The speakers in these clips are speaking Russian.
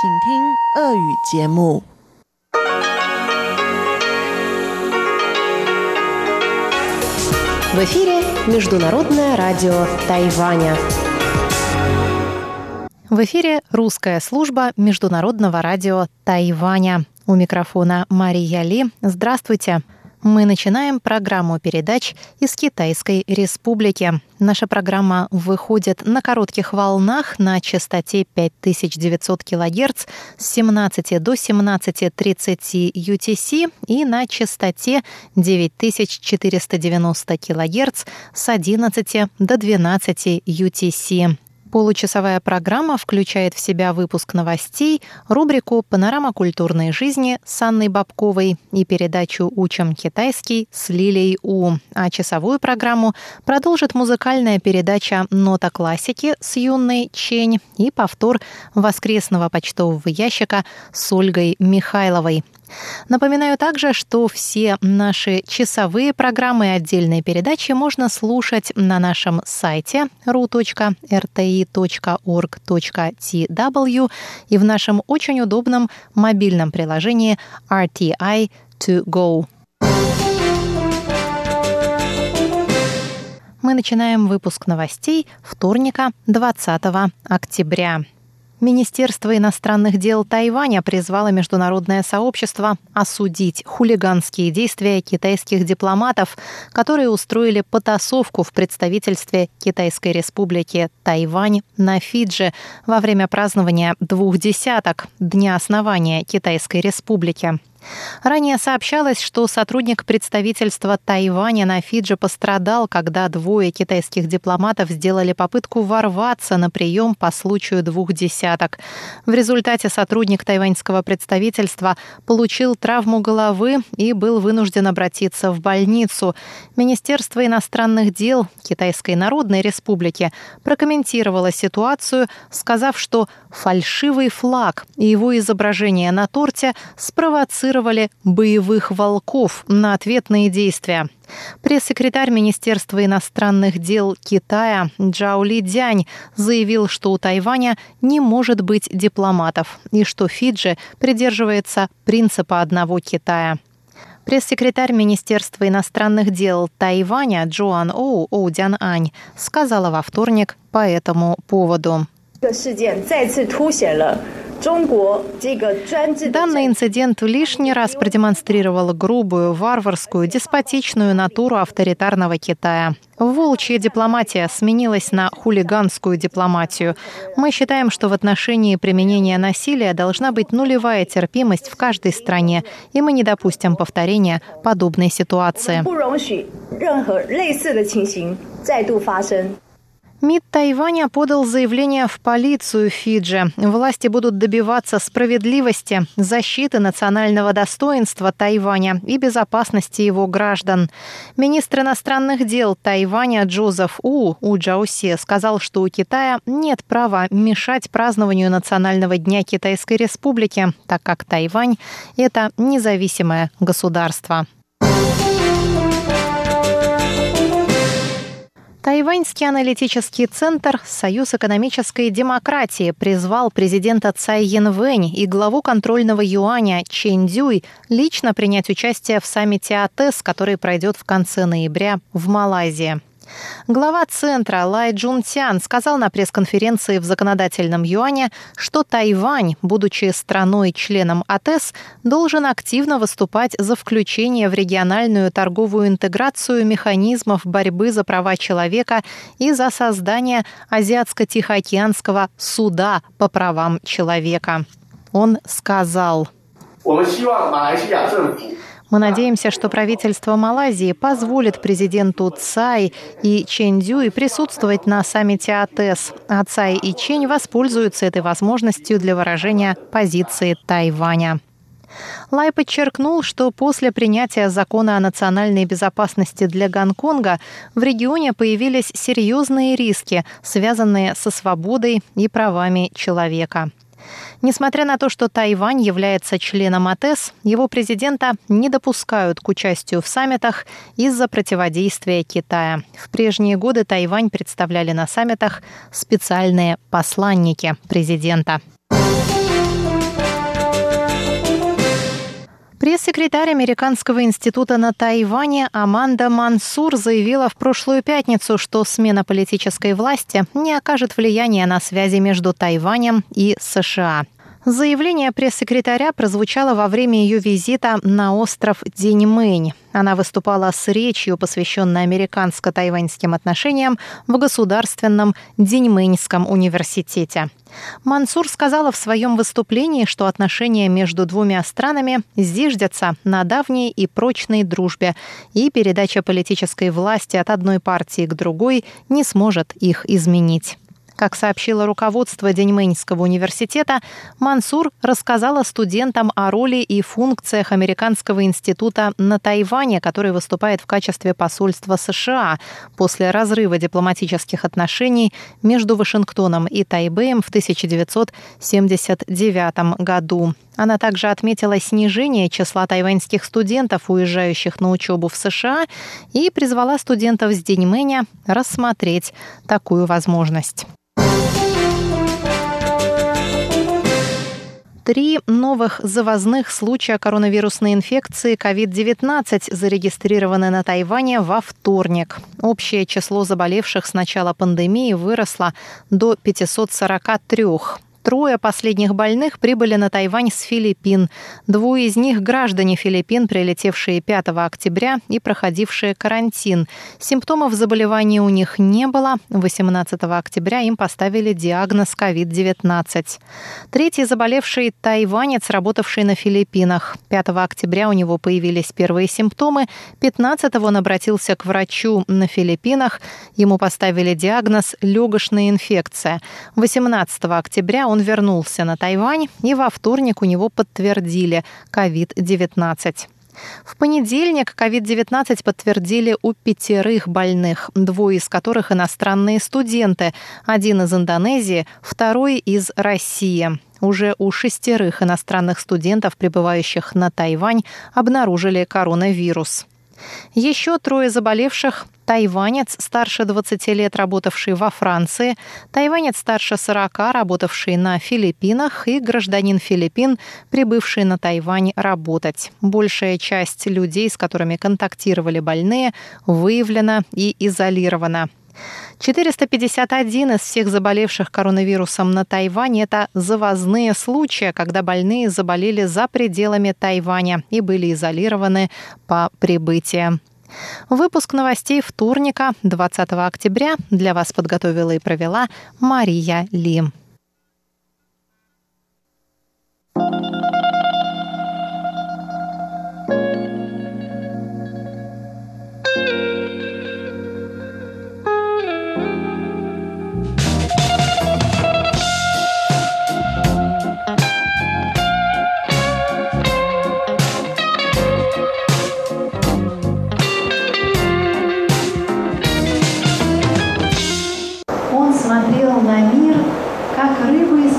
В эфире Международное радио Тайваня. В эфире русская служба Международного радио Тайваня. У микрофона Мария Ли. Здравствуйте. Здравствуйте. Мы начинаем программу передач из Китайской Республики. Наша программа выходит на коротких волнах на частоте 5900 кГц с 17 до 17.30 UTC и на частоте 9490 кГц с 11 до 12 UTC. Получасовая программа включает в себя выпуск новостей, рубрику «Панорама культурной жизни» с Анной Бабковой и передачу «Учим китайский» с Лилией У. А часовую программу продолжит музыкальная передача «Нота классики» с Юной Чень и повтор воскресного почтового ящика с Ольгой Михайловой. Напоминаю также, что все наши часовые программы и отдельные передачи можно слушать на нашем сайте ru.rti.org.tw и в нашем очень удобном мобильном приложении RTI to go. Мы начинаем выпуск новостей вторника 20 октября. Министерство иностранных дел Тайваня призвало международное сообщество осудить хулиганские действия китайских дипломатов, которые устроили потасовку в представительстве Китайской республики Тайвань на Фиджи во время празднования двух десяток Дня основания Китайской республики. Ранее сообщалось, что сотрудник представительства Тайваня на Фиджи пострадал, когда двое китайских дипломатов сделали попытку ворваться на прием по случаю двух десяток. В результате сотрудник тайваньского представительства получил травму головы и был вынужден обратиться в больницу. Министерство иностранных дел Китайской Народной Республики прокомментировало ситуацию, сказав, что фальшивый флаг и его изображение на торте спровоцировали спровоцировали боевых волков на ответные действия. Пресс-секретарь Министерства иностранных дел Китая Джао Ли Дянь заявил, что у Тайваня не может быть дипломатов и что Фиджи придерживается принципа одного Китая. Пресс-секретарь Министерства иностранных дел Тайваня Джоан Оу Оудян Ань сказала во вторник по этому поводу. Данный инцидент лишний раз продемонстрировал грубую, варварскую, деспотичную натуру авторитарного Китая. Волчья дипломатия сменилась на хулиганскую дипломатию. Мы считаем, что в отношении применения насилия должна быть нулевая терпимость в каждой стране, и мы не допустим повторения подобной ситуации. МИД Тайваня подал заявление в полицию Фиджи. Власти будут добиваться справедливости, защиты национального достоинства Тайваня и безопасности его граждан. Министр иностранных дел Тайваня Джозеф У У Джаусе сказал, что у Китая нет права мешать празднованию Национального дня Китайской Республики, так как Тайвань – это независимое государство. Тайваньский аналитический центр «Союз экономической демократии» призвал президента Цай Янвэнь и главу контрольного юаня Чен Дюй лично принять участие в саммите АТЭС, который пройдет в конце ноября в Малайзии. Глава центра Лай Джун Тян сказал на пресс-конференции в законодательном юане, что Тайвань, будучи страной-членом АТЭС, должен активно выступать за включение в региональную торговую интеграцию механизмов борьбы за права человека и за создание Азиатско-Тихоокеанского суда по правам человека. Он сказал. Мы надеемся, что правительство Малайзии позволит президенту Цай и Чен Дюй присутствовать на саммите АТЭС, а Цай и Чень воспользуются этой возможностью для выражения позиции Тайваня. Лай подчеркнул, что после принятия закона о национальной безопасности для Гонконга в регионе появились серьезные риски, связанные со свободой и правами человека. Несмотря на то, что Тайвань является членом АТЭС, его президента не допускают к участию в саммитах из-за противодействия Китая. В прежние годы Тайвань представляли на саммитах специальные посланники президента. Пресс-секретарь Американского института на Тайване Аманда Мансур заявила в прошлую пятницу, что смена политической власти не окажет влияния на связи между Тайванем и США. Заявление пресс-секретаря прозвучало во время ее визита на остров Диньмэнь. Она выступала с речью, посвященной американско-тайваньским отношениям в Государственном Диньмэньском университете. Мансур сказала в своем выступлении, что отношения между двумя странами зиждятся на давней и прочной дружбе, и передача политической власти от одной партии к другой не сможет их изменить. Как сообщило руководство Деньмэньского университета, Мансур рассказала студентам о роли и функциях Американского института на Тайване, который выступает в качестве посольства США после разрыва дипломатических отношений между Вашингтоном и Тайбэем в 1979 году. Она также отметила снижение числа тайваньских студентов, уезжающих на учебу в США, и призвала студентов с Деньмэня рассмотреть такую возможность. Три новых завозных случая коронавирусной инфекции COVID-19 зарегистрированы на Тайване во вторник. Общее число заболевших с начала пандемии выросло до 543. Трое последних больных прибыли на Тайвань с Филиппин. Двое из них – граждане Филиппин, прилетевшие 5 октября и проходившие карантин. Симптомов заболевания у них не было. 18 октября им поставили диагноз COVID-19. Третий заболевший – тайванец, работавший на Филиппинах. 5 октября у него появились первые симптомы. 15 он обратился к врачу на Филиппинах. Ему поставили диагноз легочная инфекция. 18 октября он вернулся на Тайвань, и во вторник у него подтвердили COVID-19. В понедельник COVID-19 подтвердили у пятерых больных, двое из которых иностранные студенты, один из Индонезии, второй из России. Уже у шестерых иностранных студентов, прибывающих на Тайвань, обнаружили коронавирус. Еще трое заболевших – тайванец, старше 20 лет, работавший во Франции, тайванец старше 40, работавший на Филиппинах и гражданин Филиппин, прибывший на Тайвань работать. Большая часть людей, с которыми контактировали больные, выявлена и изолирована. 451 из всех заболевших коронавирусом на Тайване – это завозные случаи, когда больные заболели за пределами Тайваня и были изолированы по прибытии. Выпуск новостей вторника, 20 октября, для вас подготовила и провела Мария Ли.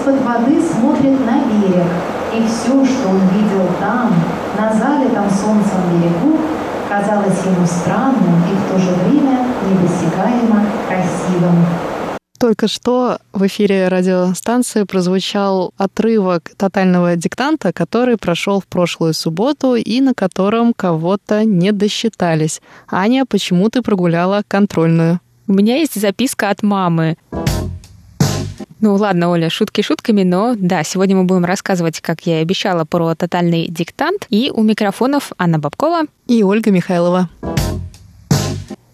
Из-под воды смотрит на берег, и все, что он видел там, на залитом солнцем берегу, казалось ему странным и в то же время недосягаемо красивым. Только что в эфире радиостанции прозвучал отрывок тотального диктанта, который прошел в прошлую субботу и на котором кого-то не досчитались. Аня, почему ты прогуляла контрольную? У меня есть записка от мамы. Ну ладно, Оля, шутки шутками, но да, сегодня мы будем рассказывать, как я и обещала, про тотальный диктант. И у микрофонов Анна Бабкова и Ольга Михайлова.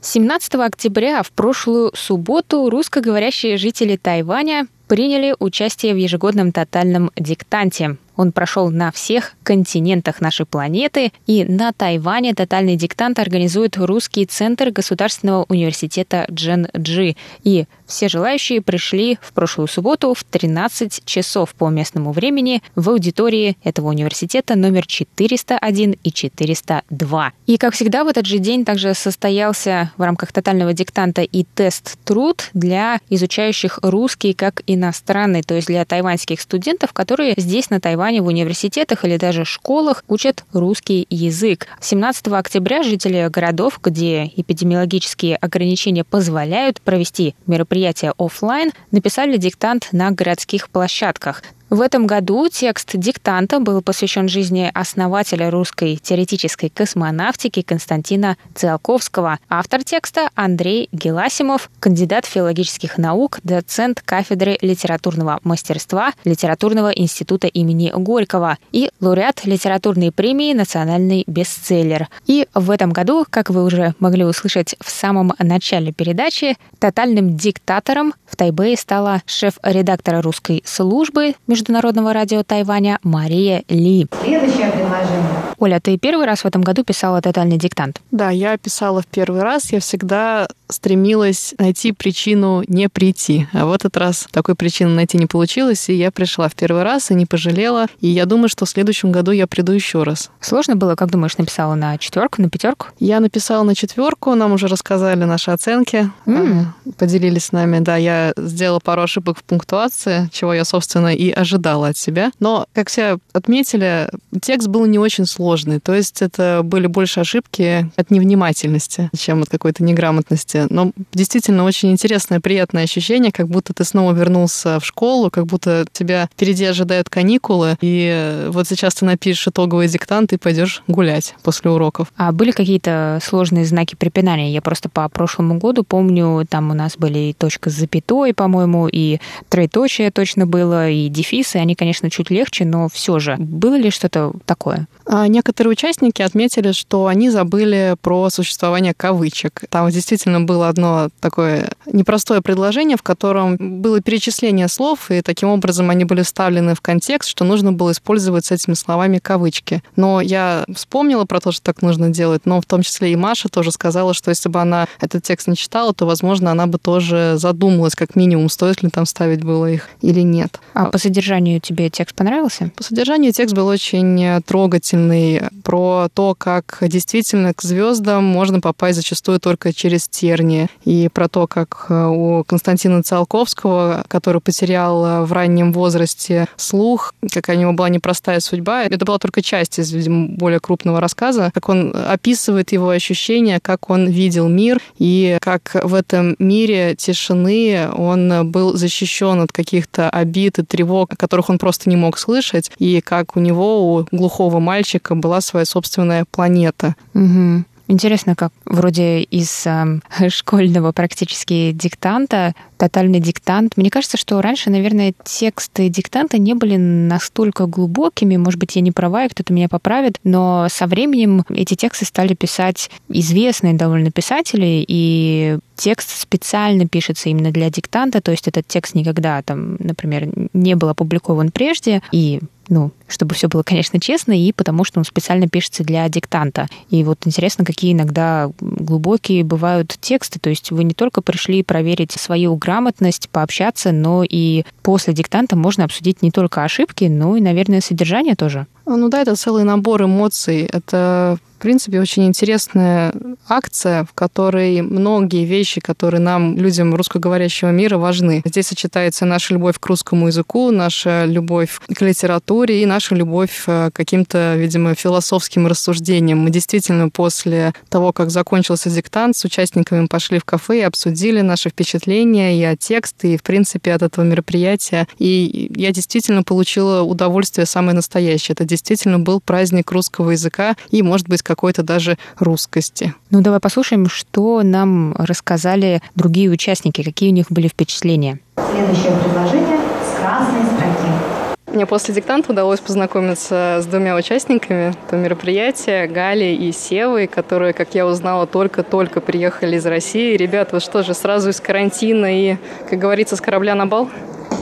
17 октября в прошлую субботу русскоговорящие жители Тайваня приняли участие в ежегодном тотальном диктанте. Он прошел на всех континентах нашей планеты, и на Тайване тотальный диктант организует Русский центр Государственного университета Джен Джи. И все желающие пришли в прошлую субботу в 13 часов по местному времени в аудитории этого университета номер 401 и 402. И, как всегда, в этот же день также состоялся в рамках тотального диктанта и тест-труд для изучающих русский как иностранный, то есть для тайваньских студентов, которые здесь на Тайване Тайване в университетах или даже школах учат русский язык. 17 октября жители городов, где эпидемиологические ограничения позволяют провести мероприятия офлайн, написали диктант на городских площадках. В этом году текст диктанта был посвящен жизни основателя русской теоретической космонавтики Константина Циолковского. Автор текста Андрей Геласимов, кандидат филологических наук, доцент кафедры литературного мастерства Литературного института имени Горького и лауреат литературной премии «Национальный бестселлер». И в этом году, как вы уже могли услышать в самом начале передачи, тотальным диктатором в Тайбэе стала шеф-редактора русской службы Международного радио Тайваня Мария Ли. Следующее предложение. Оля, ты первый раз в этом году писала тотальный диктант? Да, я писала в первый раз. Я всегда стремилась найти причину не прийти. А в этот раз такой причины найти не получилось, и я пришла в первый раз и не пожалела. И я думаю, что в следующем году я приду еще раз. Сложно было, как думаешь, написала на четверку, на пятерку? Я написала на четверку, нам уже рассказали наши оценки, М. поделились с нами. Да, я сделала пару ошибок в пунктуации, чего я, собственно, и ожидала от себя. Но, как все отметили, текст был не очень сложный. То есть это были больше ошибки от невнимательности, чем от какой-то неграмотности. Но действительно очень интересное, приятное ощущение, как будто ты снова вернулся в школу, как будто тебя впереди ожидают каникулы, и вот сейчас ты напишешь итоговый диктант и пойдешь гулять после уроков. А были какие-то сложные знаки препинания? Я просто по прошлому году помню, там у нас были и точка с запятой, по-моему, и троеточие точно было, и дефисы. Они, конечно, чуть легче, но все же. Было ли что-то такое? А некоторые участники отметили, что они забыли про существование кавычек. Там действительно было одно такое непростое предложение, в котором было перечисление слов, и таким образом они были вставлены в контекст, что нужно было использовать с этими словами кавычки. Но я вспомнила про то, что так нужно делать, но в том числе и Маша тоже сказала, что если бы она этот текст не читала, то, возможно, она бы тоже задумалась, как минимум, стоит ли там ставить было их или нет. А по содержанию тебе текст понравился? По содержанию текст был очень трогательный про то, как действительно к звездам можно попасть зачастую только через тернии. И про то, как у Константина Циолковского, который потерял в раннем возрасте слух, какая у него была непростая судьба. Это была только часть из, видимо, более крупного рассказа, как он описывает его ощущения, как он видел мир и как в этом мире тишины он был защищен от каких-то обид и тревог, которых он просто не мог слышать, и как у него, у глухого мальчика, была своя собственная планета. Угу. Интересно, как вроде из э, школьного практически диктанта, тотальный диктант. Мне кажется, что раньше, наверное, тексты диктанта не были настолько глубокими. Может быть, я не права, и кто-то меня поправит. Но со временем эти тексты стали писать известные довольно писатели, и текст специально пишется именно для диктанта, то есть этот текст никогда там, например, не был опубликован прежде, и ну, чтобы все было, конечно, честно, и потому что он специально пишется для диктанта. И вот интересно, какие иногда глубокие бывают тексты. То есть вы не только пришли проверить свою грамотность, пообщаться, но и после диктанта можно обсудить не только ошибки, но и, наверное, содержание тоже. Ну да, это целый набор эмоций. Это, в принципе, очень интересная акция, в которой многие вещи, которые нам, людям русскоговорящего мира, важны. Здесь сочетается наша любовь к русскому языку, наша любовь к литературе и наша любовь к каким-то, видимо, философским рассуждениям. Мы действительно после того, как закончился диктант, с участниками пошли в кафе и обсудили наши впечатления и от текста, и, в принципе, от этого мероприятия. И я действительно получила удовольствие самое настоящее. Это действительно был праздник русского языка и, может быть, какой-то даже русскости. Ну, давай послушаем, что нам рассказали другие участники, какие у них были впечатления. Следующее предложение с красной строки. Мне после диктанта удалось познакомиться с двумя участниками этого мероприятия, Галей и Севой, которые, как я узнала, только-только приехали из России. Ребята, вы что же, сразу из карантина и, как говорится, с корабля на бал?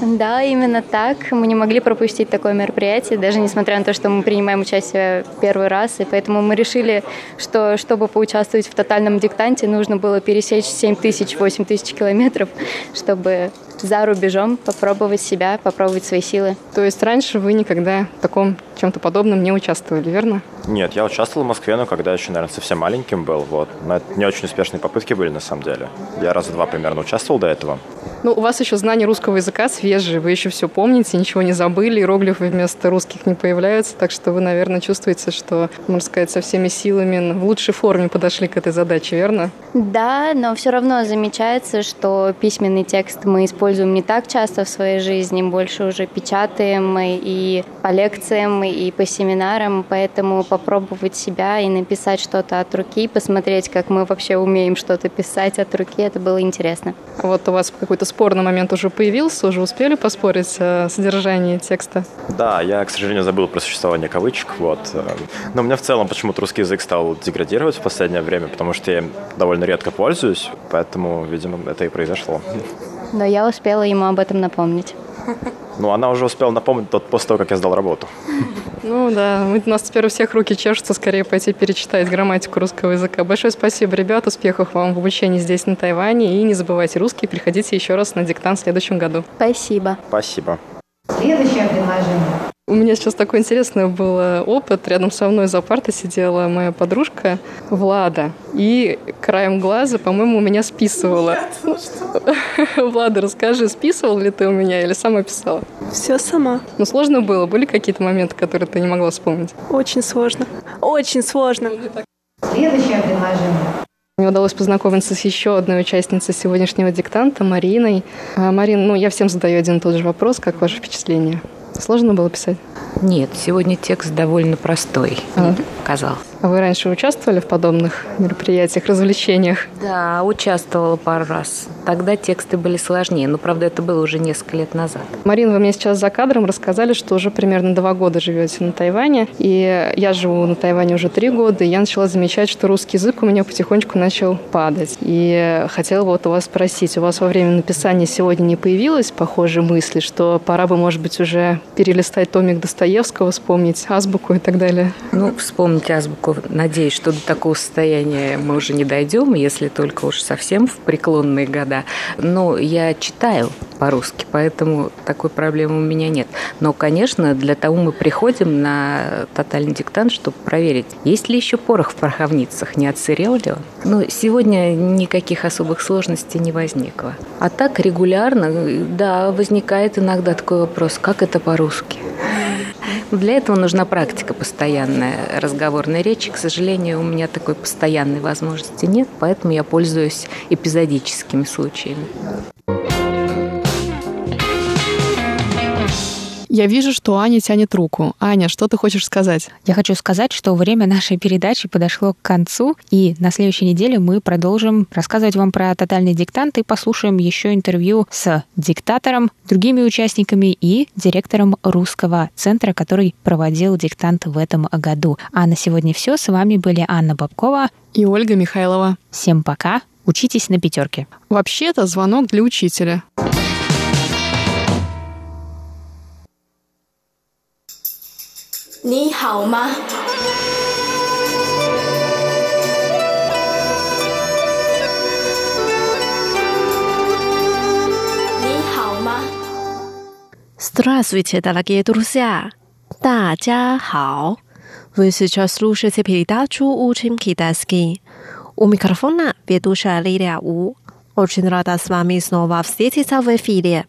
Да, именно так. Мы не могли пропустить такое мероприятие, даже несмотря на то, что мы принимаем участие первый раз. И поэтому мы решили, что чтобы поучаствовать в тотальном диктанте, нужно было пересечь 7 тысяч, 8 тысяч километров, чтобы за рубежом попробовать себя, попробовать свои силы. То есть раньше вы никогда в таком чем-то подобном не участвовали, верно? Нет, я участвовал в Москве, но когда еще, наверное, совсем маленьким был. Вот. Но это не очень успешные попытки были, на самом деле. Я раза два примерно участвовал до этого. Ну, у вас еще знание русского языка свежие, вы еще все помните, ничего не забыли, иероглифы вместо русских не появляются, так что вы, наверное, чувствуете, что, можно сказать, со всеми силами в лучшей форме подошли к этой задаче, верно? Да, но все равно замечается, что письменный текст мы используем не так часто в своей жизни, больше уже печатаем и по лекциям, и по семинарам, поэтому попробовать себя и написать что-то от руки, посмотреть, как мы вообще умеем что-то писать от руки, это было интересно. Вот у вас какой-то спорный момент уже появился, уже успели поспорить о содержании текста? Да, я, к сожалению, забыл про существование кавычек, вот. Но у меня в целом почему-то русский язык стал деградировать в последнее время, потому что я им довольно редко пользуюсь, поэтому, видимо, это и произошло. Но я успела ему об этом напомнить. Ну, она уже успела напомнить тот после того, как я сдал работу. Ну да, у нас теперь у всех руки чешутся скорее пойти перечитать грамматику русского языка. Большое спасибо, ребят, успехов вам в обучении здесь, на Тайване. И не забывайте русский, приходите еще раз на диктант в следующем году. Спасибо. Спасибо. Следующее предложение. У меня сейчас такой интересный был э, опыт. Рядом со мной за партой сидела моя подружка Влада. И краем глаза, по-моему, у меня списывала. Влада, расскажи, списывал ли ты у меня или сама писала? Все сама. Ну, сложно было? Были какие-то моменты, которые ты не могла вспомнить? Очень сложно. Очень сложно. Следующее предложение. Мне удалось познакомиться с еще одной участницей сегодняшнего диктанта, Мариной. А, Марин, ну, я всем задаю один и тот же вопрос. Как ваше впечатление? Сложно было писать? Нет, сегодня текст довольно простой, А. казалось. А вы раньше участвовали в подобных мероприятиях, развлечениях? Да, участвовала пару раз. Тогда тексты были сложнее, но, правда, это было уже несколько лет назад. Марин, вы мне сейчас за кадром рассказали, что уже примерно два года живете на Тайване. И я живу на Тайване уже три года, и я начала замечать, что русский язык у меня потихонечку начал падать. И хотела вот у вас спросить, у вас во время написания сегодня не появилось похожей мысли, что пора бы, может быть, уже перелистать томик Достоевского, вспомнить азбуку и так далее? Ну, вспомнить азбуку. Надеюсь, что до такого состояния мы уже не дойдем, если только уж совсем в преклонные года. Но я читаю по-русски, поэтому такой проблемы у меня нет. Но, конечно, для того мы приходим на тотальный диктант, чтобы проверить, есть ли еще порох в пороховницах, не отсырел ли он. Но сегодня никаких особых сложностей не возникло. А так регулярно, да, возникает иногда такой вопрос, как это по-русски? Для этого нужна практика постоянная разговорной речи. К сожалению, у меня такой постоянной возможности нет, поэтому я пользуюсь эпизодическими случаями. Я вижу, что Аня тянет руку. Аня, что ты хочешь сказать? Я хочу сказать, что время нашей передачи подошло к концу, и на следующей неделе мы продолжим рассказывать вам про тотальный диктант и послушаем еще интервью с диктатором, другими участниками и директором русского центра, который проводил диктант в этом году. А на сегодня все. С вами были Анна Бабкова. И Ольга Михайлова. Всем пока. Учитесь на пятерке. Вообще-то звонок для учителя. 你好吗？你好吗？ Здравствуйте, дорогие друзья! 大家好! Вы сейчас слушаете передачу «Учим китайский». У микрофона ведущая Лилия У. Очень рада с вами снова встретиться в эфире.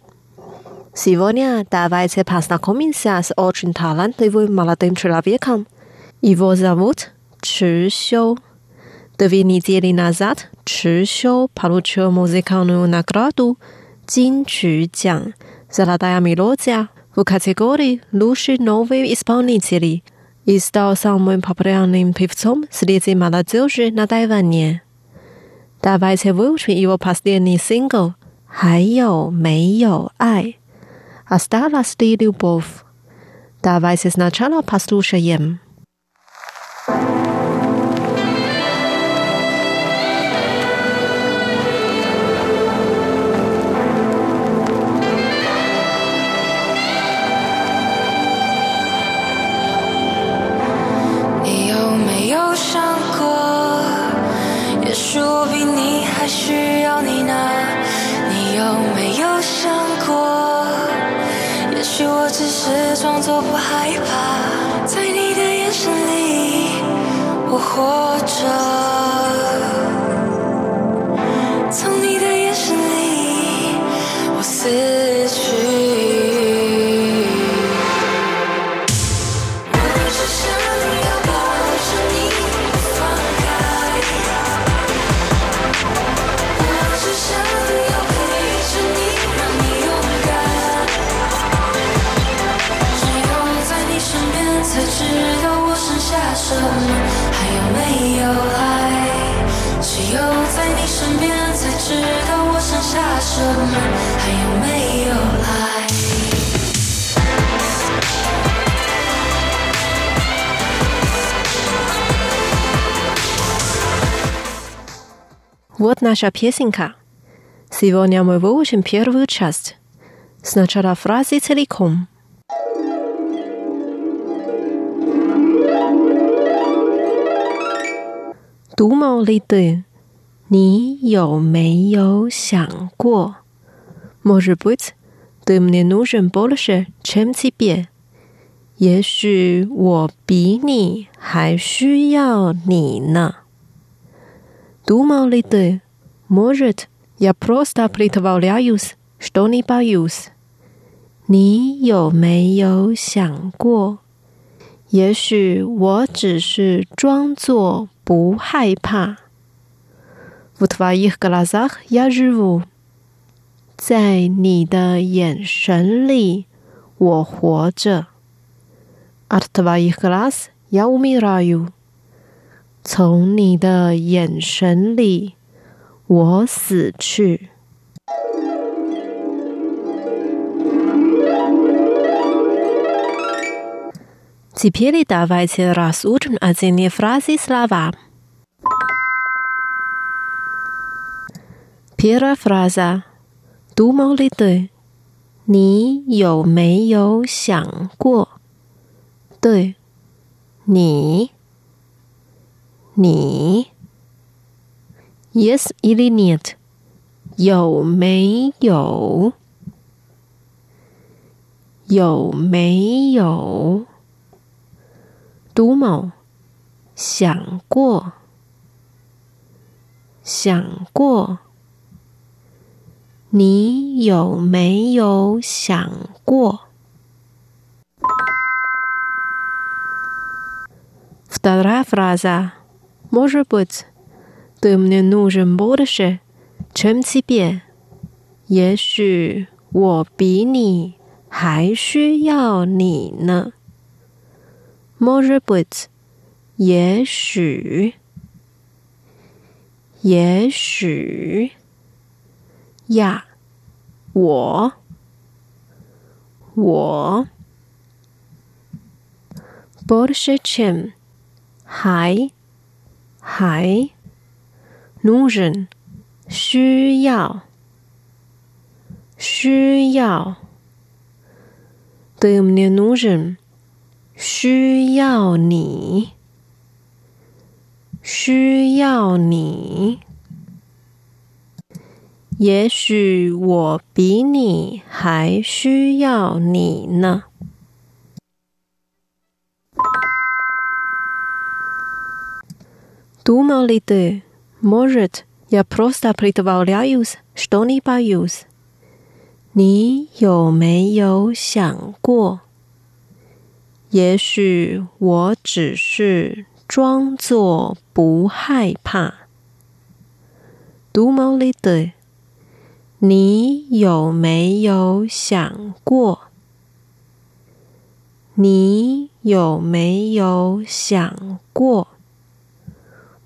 Сегодня давайте познакомимся с очень талантливым молодым человеком. Его зовут Чжи Xiu. Две недели назад Чжи Xiu получил музыкальную награду Jin Чжу «Золотая мелодия» в категории «Лучший новый исполнитель» и стал самым популярным певцом среди молодежи на Тайване. Давайте выучим его последний сингл «还有没有爱» Осталась ли любовь? Давайте сначала послушаем. 你 我不害怕，在你的眼神里，我活着。剩下什么，还有没有爱？只有在你身边才知道我剩下什么，还有没有爱？ Вот наша песенка. Сегодня мы выучим первую часть. Сначала фразы целиком. Думал ли ты? 你有没有想过？Может быть, ты мне нужен больше, чем тебе. 也许我比你还需要你呢。Думал ли ты? Может, я просто притворяюсь, что не боюсь. 你有没有想过？ 也许我只是装作不害怕。В твоих глазах я живу，在你的眼神里我活着。От твоих глаз я умираю，从你的眼神里我死去。 Теперь давайте разучим отдельные фразы и слова. Первая фраза. Думал ли ты? 你有没有想过？对，你，你，yes или нет？有没有？有没有 ？Думал，想过，想过。你有没有想过？Вторая фраза. Может быть, ты мне нужен больше, чем тебе. 也许我比你还需要你呢。 Может быть，也许，也许。呀，我，我，больше чем，还，还，нужен，需要，需要，ты мне нужен， 需要你，需要你。也许我比你还需要你呢。Думал ли ты? Может, я просто притворяюсь, что не боюсь. 你有没有想过？ 也许我只是装作不害怕。Dumolida，你有没有想过？你有没有想过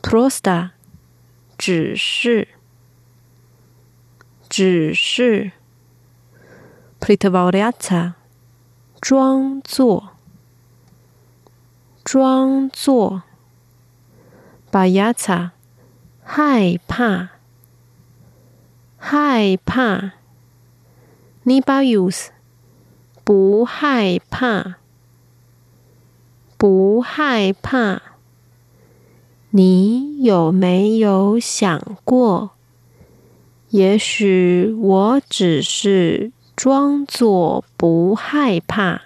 ？Prosta，只是，只是。Pritvaldiate，装作。装作。把牙擦，害怕，害怕。你把 use，不害怕，不害怕。你有没有想过，也许我只是装作不害怕？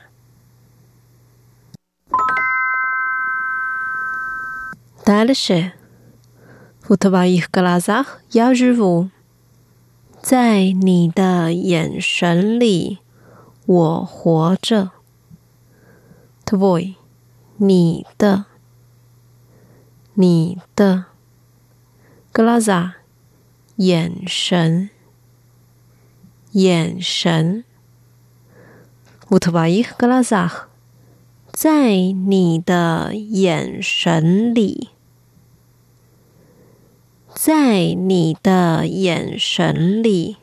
Дальше. В твоих глазах я живу. 在你的眼神里，我活着。Твой，你的，你的。Глаза，眼神，眼神。В твоих глазах， 在你的眼神里，在你的眼神里，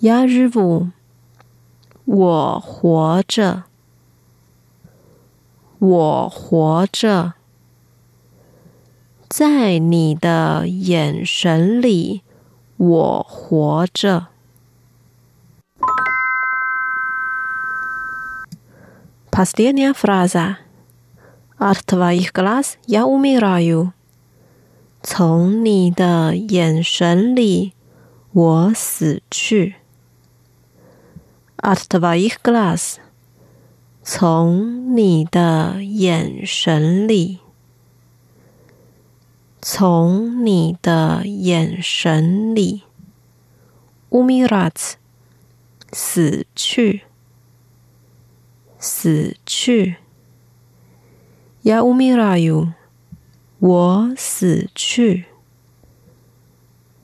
亚日布，我活着，我活着，在你的眼神里，我活着。Последняя фраза. От твоих глаз я умираю. 从你的眼神里，我死去。От твоих глаз. 从你的眼神里，从你的眼神里，умирать. 死去。 死去，Я умираю，我死去，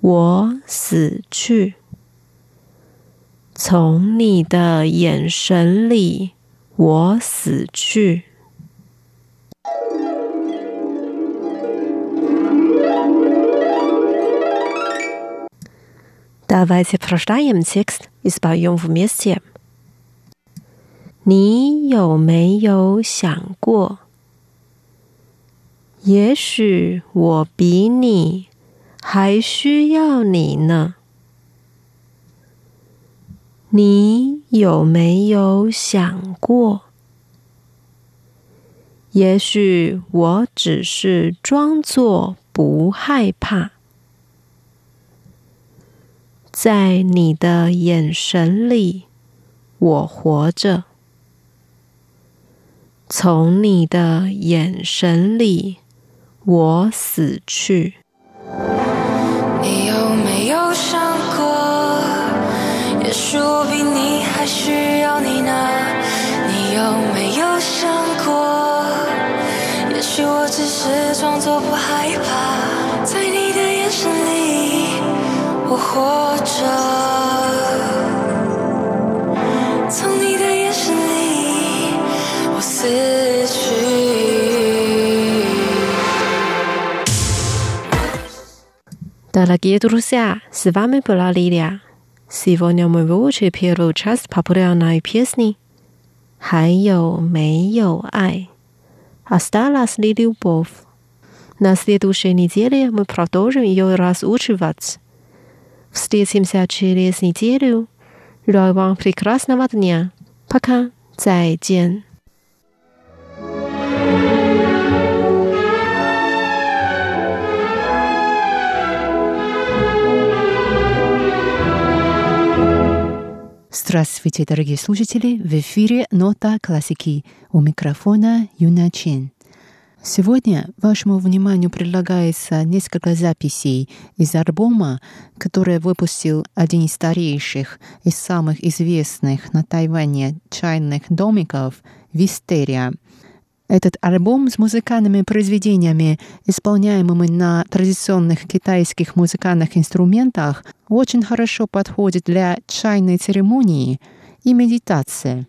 我死去。从你的眼神里，我死去。Давайте прочитаем текст и споем вместе. 你有没有想过，也许我比你还需要你呢？你有没有想过，也许我只是装作不害怕，在你的眼神里，我活着。从你的眼神里，我死去。你有没有想过，也许我比你还需要你呢？你有没有想过，也许我只是装作不害怕，在你的眼神里，我活着。Дорогие друзья, с вами была Лилия. Сегодня мы выучили первую часть популярной песни «还有没有爱?» Осталась ли любовь? На следующей неделе мы продолжим ее разучивать. Встретимся через неделю. Желаю вам прекрасного дня. Пока. 再见。 Здравствуйте, дорогие слушатели! В эфире «Нота классики» у микрофона Юна Чин. Сегодня вашему вниманию предлагается несколько записей из альбома, который выпустил один из старейших и самых известных на Тайване чайных домиков «Вистерия», этот альбом с музыкальными произведениями, исполняемыми на традиционных китайских музыкальных инструментах, очень хорошо подходит для чайной церемонии и медитации.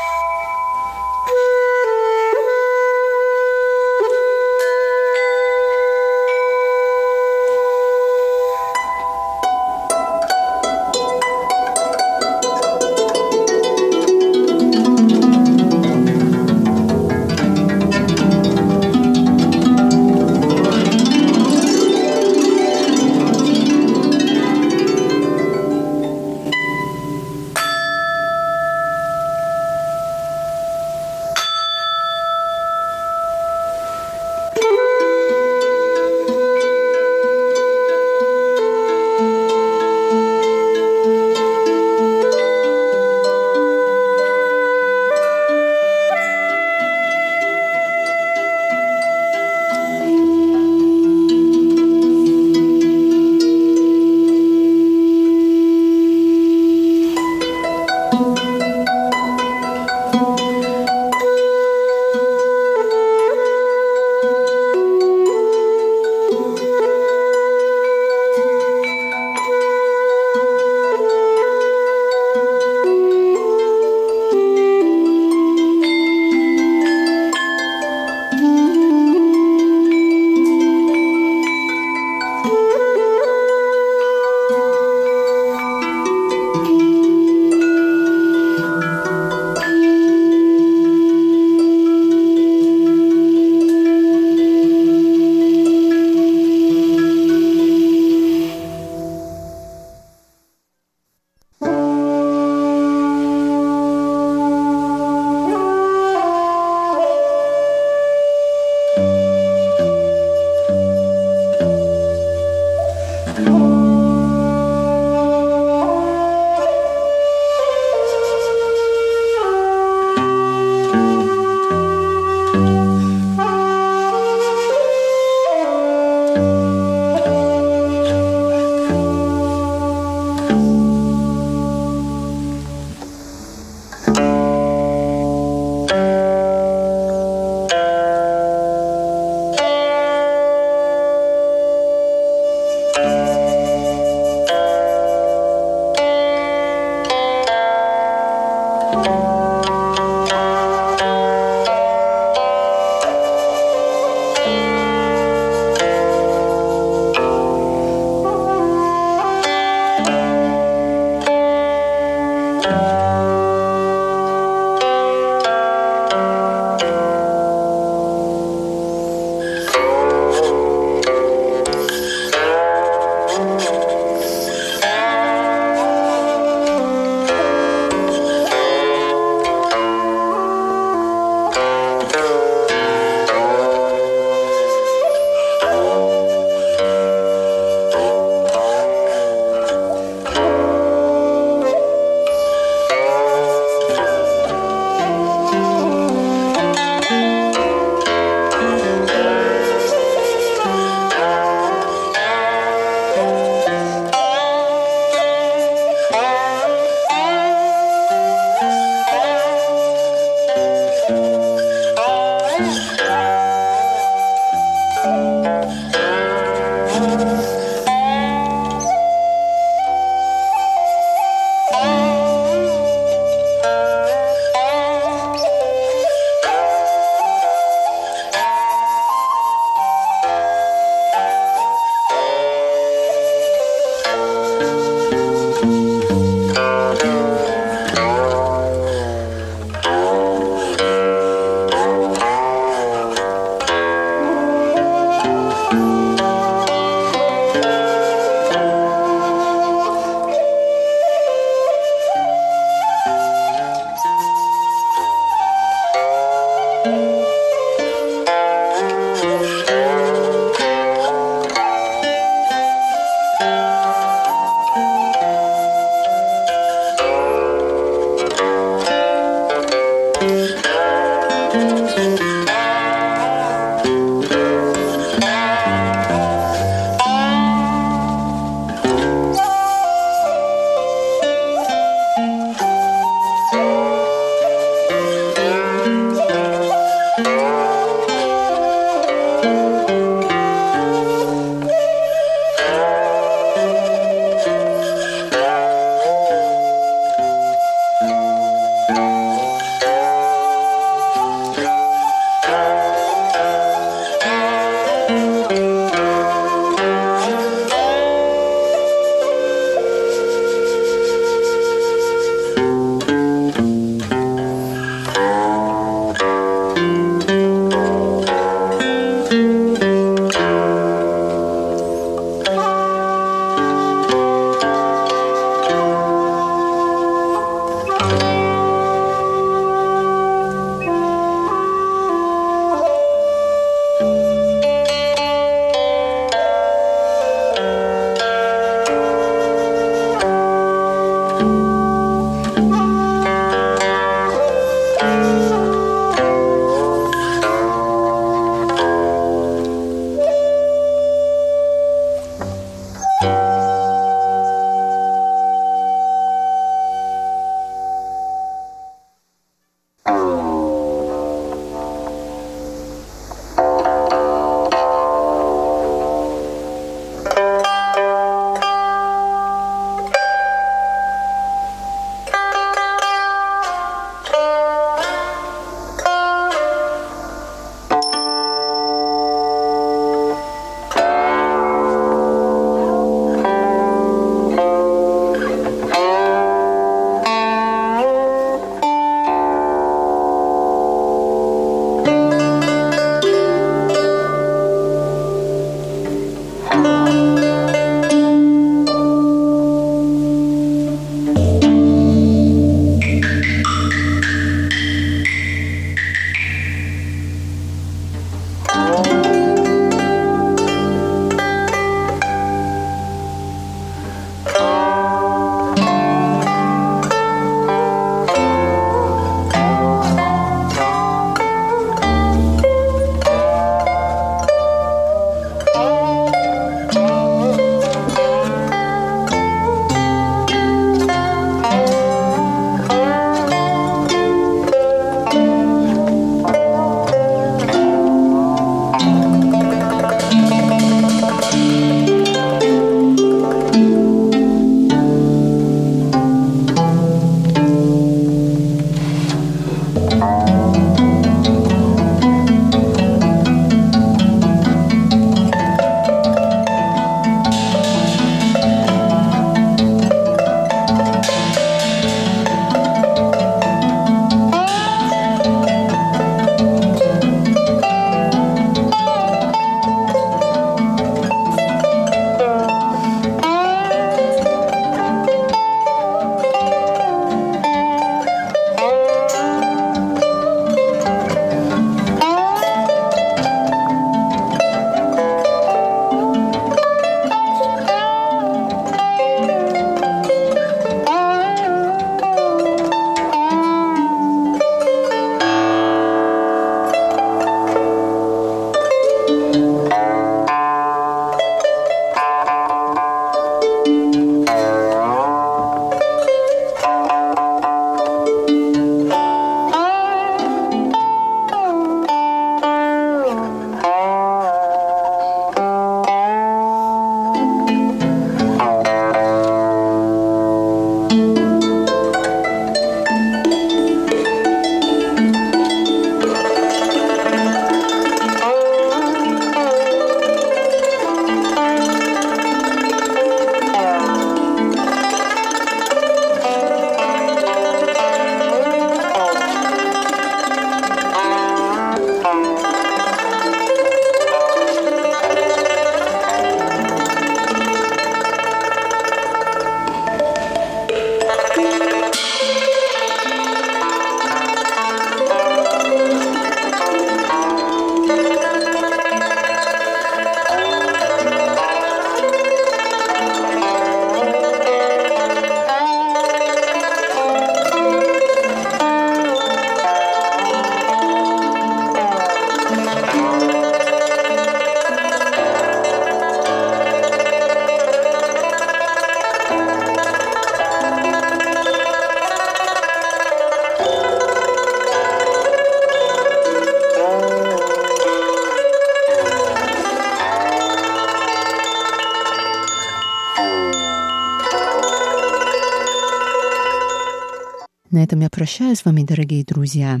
На этом я прощаюсь с вами, дорогие друзья.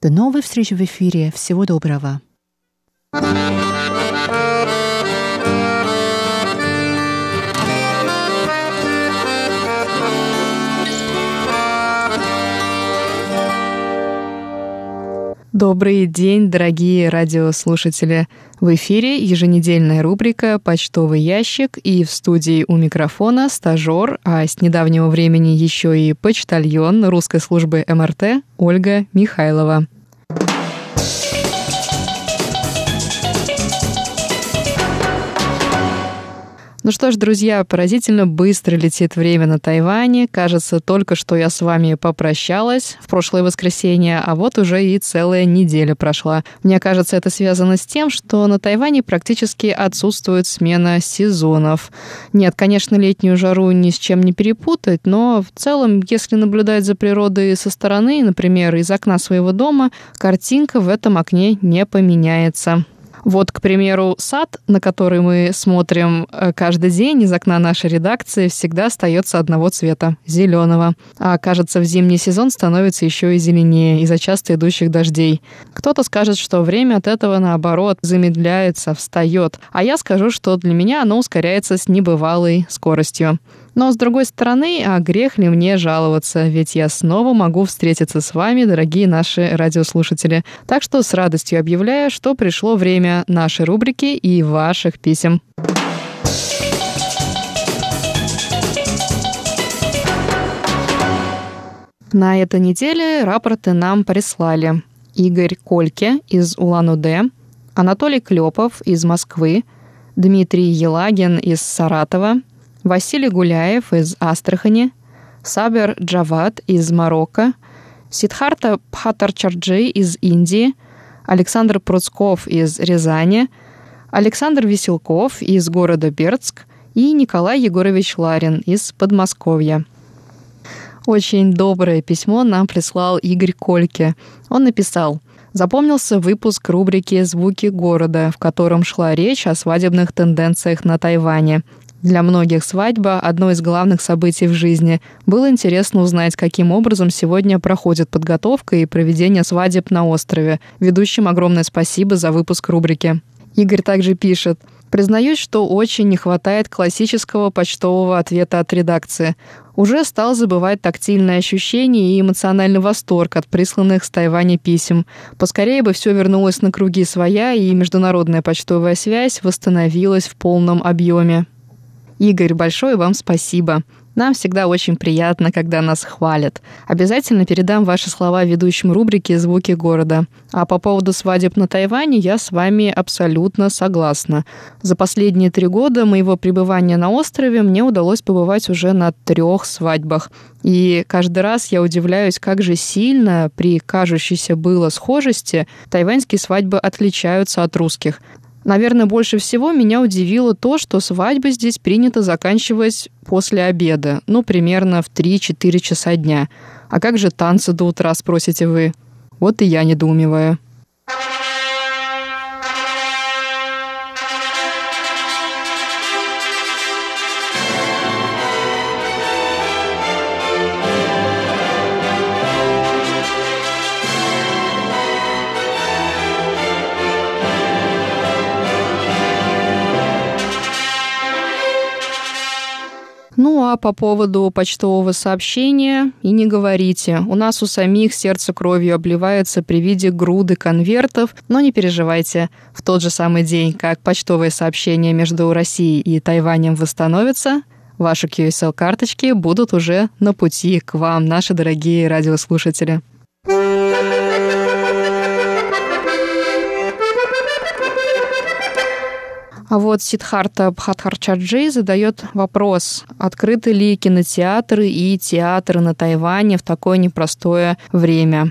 До новой встречи в эфире. Всего доброго. Добрый день, дорогие радиослушатели! В эфире еженедельная рубрика «Почтовый ящик» и в студии у микрофона стажер, а с недавнего времени еще и почтальон русской службы МРТ Ольга Михайлова. Ну что ж, друзья, поразительно быстро летит время на Тайване. Кажется, только что я с вами попрощалась в прошлое воскресенье, а вот уже и целая неделя прошла. Мне кажется, это связано с тем, что на Тайване практически отсутствует смена сезонов. Нет, конечно, летнюю жару ни с чем не перепутать, но в целом, если наблюдать за природой со стороны, например, из окна своего дома, картинка в этом окне не поменяется. Вот, к примеру, сад, на который мы смотрим э, каждый день из окна нашей редакции, всегда остается одного цвета – зеленого. А кажется, в зимний сезон становится еще и зеленее из-за часто идущих дождей. Кто-то скажет, что время от этого, наоборот, замедляется, встает. А я скажу, что для меня оно ускоряется с небывалой скоростью. Но, с другой стороны, а грех ли мне жаловаться, ведь я снова могу встретиться с вами, дорогие наши радиослушатели. Так что с радостью объявляю, что пришло время нашей рубрики и ваших писем. На этой неделе рапорты нам прислали Игорь Кольке из Улан-Удэ, Анатолий Клепов из Москвы, Дмитрий Елагин из Саратова, Василий Гуляев из Астрахани, Сабер Джават из Марокко, Сидхарта Пхатарчарджи из Индии, Александр Пруцков из Рязани, Александр Веселков из города Бердск и Николай Егорович Ларин из Подмосковья. Очень доброе письмо нам прислал Игорь Кольке. Он написал Запомнился выпуск рубрики «Звуки города», в котором шла речь о свадебных тенденциях на Тайване. Для многих свадьба – одно из главных событий в жизни. Было интересно узнать, каким образом сегодня проходит подготовка и проведение свадеб на острове. Ведущим огромное спасибо за выпуск рубрики. Игорь также пишет – Признаюсь, что очень не хватает классического почтового ответа от редакции. Уже стал забывать тактильные ощущения и эмоциональный восторг от присланных с Тайваня писем. Поскорее бы все вернулось на круги своя, и международная почтовая связь восстановилась в полном объеме. Игорь, большое вам спасибо. Нам всегда очень приятно, когда нас хвалят. Обязательно передам ваши слова ведущим рубрики «Звуки города». А по поводу свадеб на Тайване я с вами абсолютно согласна. За последние три года моего пребывания на острове мне удалось побывать уже на трех свадьбах. И каждый раз я удивляюсь, как же сильно при кажущейся было схожести тайваньские свадьбы отличаются от русских. Наверное, больше всего меня удивило то, что свадьбы здесь принято заканчивать после обеда, ну, примерно в 3-4 часа дня. А как же танцы до утра, спросите вы? Вот и я недоумеваю. По поводу почтового сообщения и не говорите. У нас у самих сердце кровью обливается при виде груды конвертов, но не переживайте. В тот же самый день, как почтовые сообщения между Россией и Тайванем восстановятся, ваши QSL-карточки будут уже на пути к вам, наши дорогие радиослушатели. А вот Сидхарта Бхатхарчаджи задает вопрос, открыты ли кинотеатры и театры на Тайване в такое непростое время.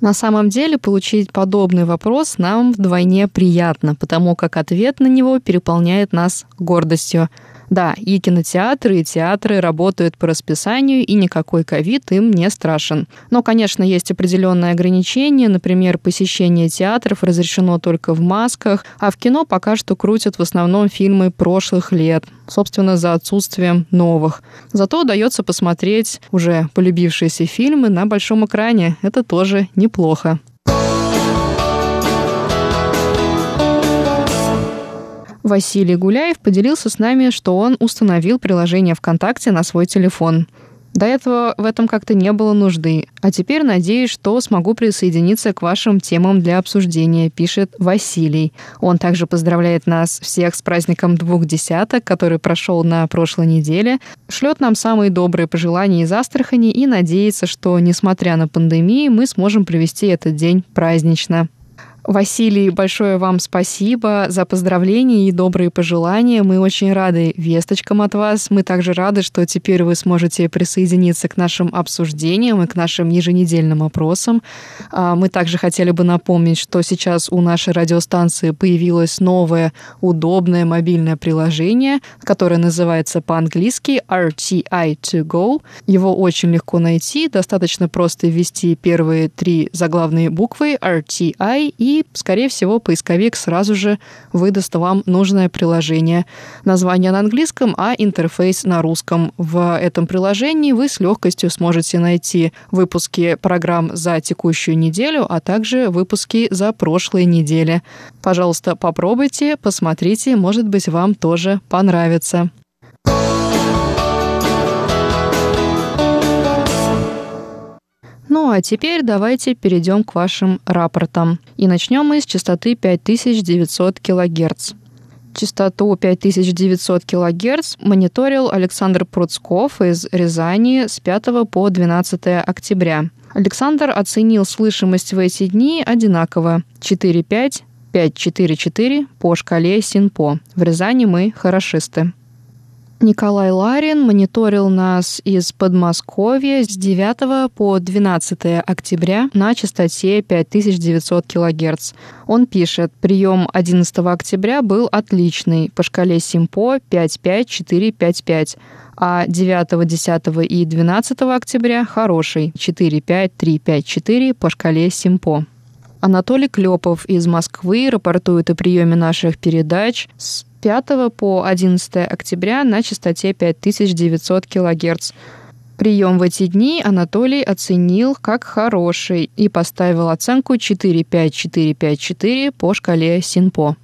На самом деле получить подобный вопрос нам вдвойне приятно, потому как ответ на него переполняет нас гордостью. Да, и кинотеатры, и театры работают по расписанию, и никакой ковид им не страшен. Но, конечно, есть определенные ограничения. Например, посещение театров разрешено только в масках, а в кино пока что крутят в основном фильмы прошлых лет, собственно, за отсутствием новых. Зато удается посмотреть уже полюбившиеся фильмы на большом экране. Это тоже неплохо. Василий Гуляев поделился с нами, что он установил приложение ВКонтакте на свой телефон. До этого в этом как-то не было нужды. А теперь надеюсь, что смогу присоединиться к вашим темам для обсуждения, пишет Василий. Он также поздравляет нас всех с праздником двух десяток, который прошел на прошлой неделе, шлет нам самые добрые пожелания из Астрахани и надеется, что, несмотря на пандемию, мы сможем провести этот день празднично. Василий, большое вам спасибо за поздравления и добрые пожелания. Мы очень рады весточкам от вас. Мы также рады, что теперь вы сможете присоединиться к нашим обсуждениям и к нашим еженедельным опросам. А, мы также хотели бы напомнить, что сейчас у нашей радиостанции появилось новое удобное мобильное приложение, которое называется по-английски RTI2Go. Его очень легко найти, достаточно просто ввести первые три заглавные буквы RTI и и, скорее всего, поисковик сразу же выдаст вам нужное приложение. Название на английском, а интерфейс на русском. В этом приложении вы с легкостью сможете найти выпуски программ за текущую неделю, а также выпуски за прошлые недели. Пожалуйста, попробуйте, посмотрите, может быть, вам тоже понравится. Ну а теперь давайте перейдем к вашим рапортам. И начнем мы с частоты 5900 кГц. Частоту 5900 кГц мониторил Александр Пруцков из Рязани с 5 по 12 октября. Александр оценил слышимость в эти дни одинаково 4,5, 5,4,4 по шкале Синпо. В Рязани мы хорошисты. Николай Ларин мониторил нас из Подмосковья с 9 по 12 октября на частоте 5900 кГц. Он пишет, прием 11 октября был отличный, по шкале Симпо 55455, а 9, 10 и 12 октября хороший 45354 по шкале Симпо. Анатолий Клепов из Москвы рапортует о приеме наших передач с 5 по 11 октября на частоте 5900 кГц. Прием в эти дни Анатолий оценил как хороший и поставил оценку 45454 по шкале Синпо.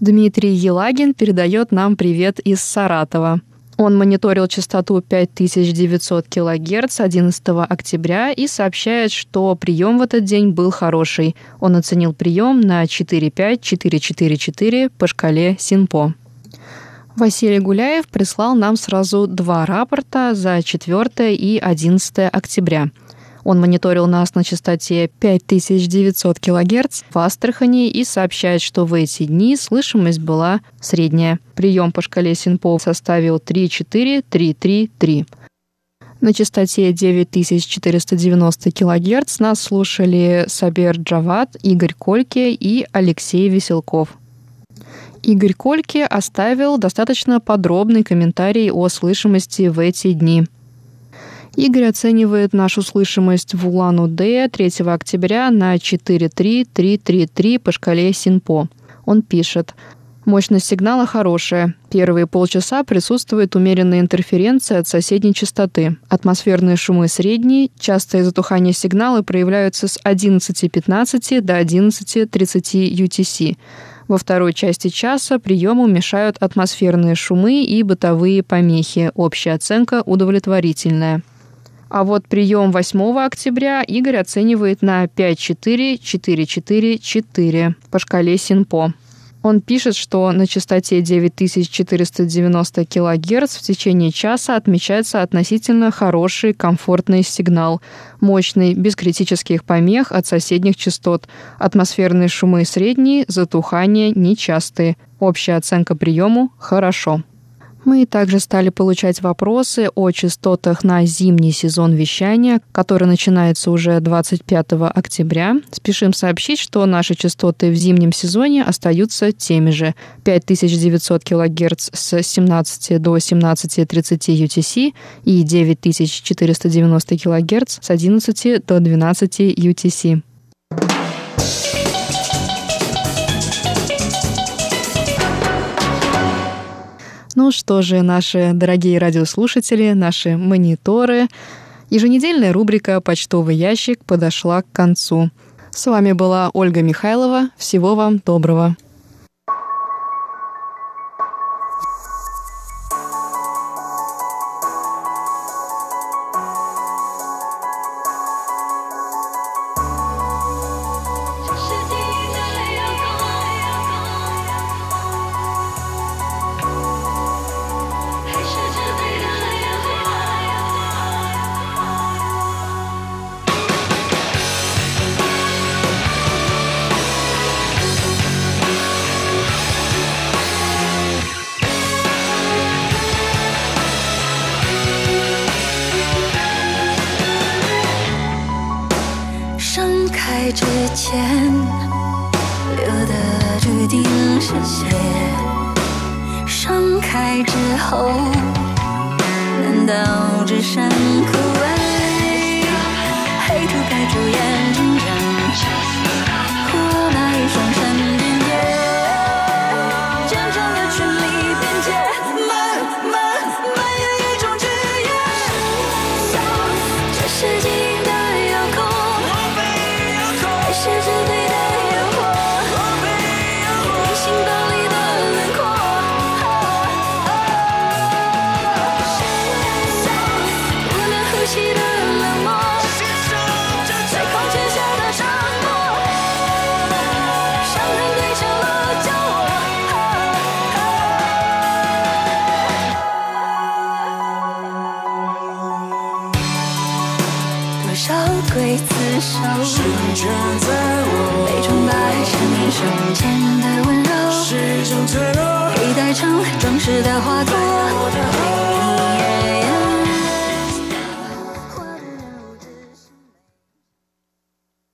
Дмитрий Елагин передает нам привет из Саратова. Он мониторил частоту 5900 кГц 11 октября и сообщает, что прием в этот день был хороший. Он оценил прием на 45444 по шкале Синпо. Василий Гуляев прислал нам сразу два рапорта за 4 и 11 октября – он мониторил нас на частоте 5900 кГц в Астрахани и сообщает, что в эти дни слышимость была средняя. Прием по шкале Синпо составил 3-4-3-3-3. На частоте 9490 кГц нас слушали Сабер Джават, Игорь Кольке и Алексей Веселков. Игорь Кольке оставил достаточно подробный комментарий о слышимости в эти дни – Игорь оценивает нашу слышимость в Улан-Удэ 3 октября на 43333 по шкале Синпо. Он пишет, Мощность сигнала хорошая. Первые полчаса присутствует умеренная интерференция от соседней частоты. Атмосферные шумы средние, частое затухание сигнала проявляются с 11.15 до 11.30 UTC. Во второй части часа приему мешают атмосферные шумы и бытовые помехи. Общая оценка удовлетворительная. А вот прием 8 октября Игорь оценивает на 5-4-4-4-4 по шкале Синпо. Он пишет, что на частоте 9490 кГц в течение часа отмечается относительно хороший комфортный сигнал, мощный, без критических помех от соседних частот, атмосферные шумы средние, затухания нечастые. Общая оценка приему – хорошо. Мы также стали получать вопросы о частотах на зимний сезон вещания, который начинается уже 25 октября. Спешим сообщить, что наши частоты в зимнем сезоне остаются теми же. 5900 кГц с 17 до 17.30 UTC и 9490 кГц с 11 до 12 UTC. Ну что же, наши дорогие радиослушатели, наши мониторы, еженедельная рубрика «Почтовый ящик» подошла к концу. С вами была Ольга Михайлова. Всего вам доброго.